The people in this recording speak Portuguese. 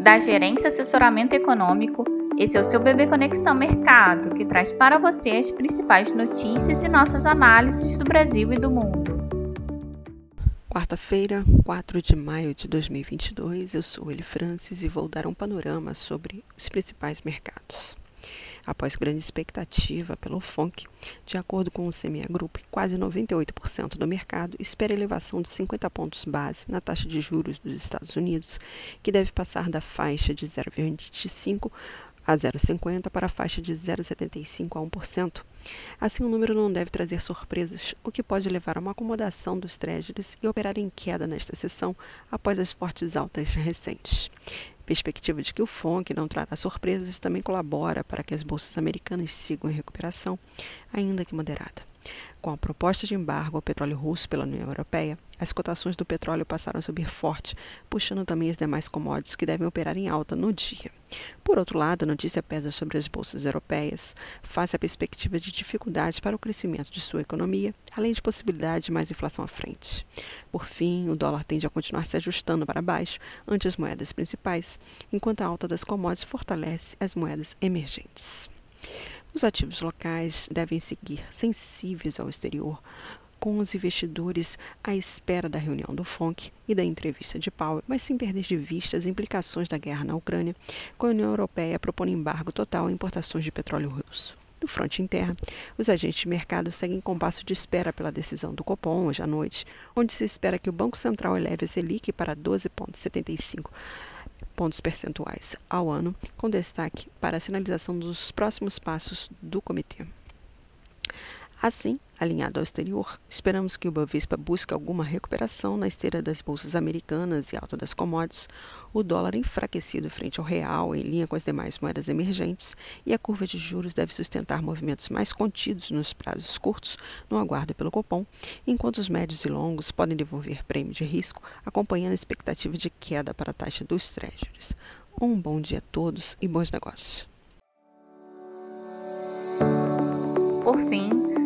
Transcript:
da Gerência Assessoramento Econômico. Esse é o seu Bebê Conexão Mercado, que traz para você as principais notícias e nossas análises do Brasil e do mundo. Quarta-feira, 4 de maio de 2022, eu sou Eli Francis e vou dar um panorama sobre os principais mercados. Após grande expectativa pelo FONC, de acordo com o CME Group, quase 98% do mercado espera elevação de 50 pontos base na taxa de juros dos Estados Unidos, que deve passar da faixa de 0,25 a 0,50 para a faixa de 0,75 a 1%. Assim, o número não deve trazer surpresas, o que pode levar a uma acomodação dos treasuries e operar em queda nesta sessão após as fortes altas recentes perspectiva de que o FONC não trará surpresas também colabora para que as bolsas americanas sigam em recuperação, ainda que moderada. Com a proposta de embargo ao petróleo russo pela União Europeia, as cotações do petróleo passaram a subir forte, puxando também as demais commodities que devem operar em alta no dia. Por outro lado, a notícia pesa sobre as bolsas europeias, face à perspectiva de dificuldades para o crescimento de sua economia, além de possibilidade de mais inflação à frente. Por fim, o dólar tende a continuar se ajustando para baixo ante as moedas principais, enquanto a alta das commodities fortalece as moedas emergentes. Os ativos locais devem seguir sensíveis ao exterior, com os investidores à espera da reunião do FONC e da entrevista de Powell, mas sem perder de vista as implicações da guerra na Ucrânia, com a União Europeia propondo embargo total a importações de petróleo russo. No fronte interno, os agentes de mercado seguem com passo de espera pela decisão do Copom hoje à noite, onde se espera que o Banco Central eleve a Selic para 12,75 pontos percentuais ao ano, com destaque para a sinalização dos próximos passos do comitê. Assim, alinhado ao exterior, esperamos que o Bovespa busque alguma recuperação na esteira das bolsas americanas e alta das commodities, o dólar enfraquecido frente ao real em linha com as demais moedas emergentes e a curva de juros deve sustentar movimentos mais contidos nos prazos curtos, no aguardo pelo Copom, enquanto os médios e longos podem devolver prêmio de risco, acompanhando a expectativa de queda para a taxa dos treasuries. Um bom dia a todos e bons negócios. Por fim,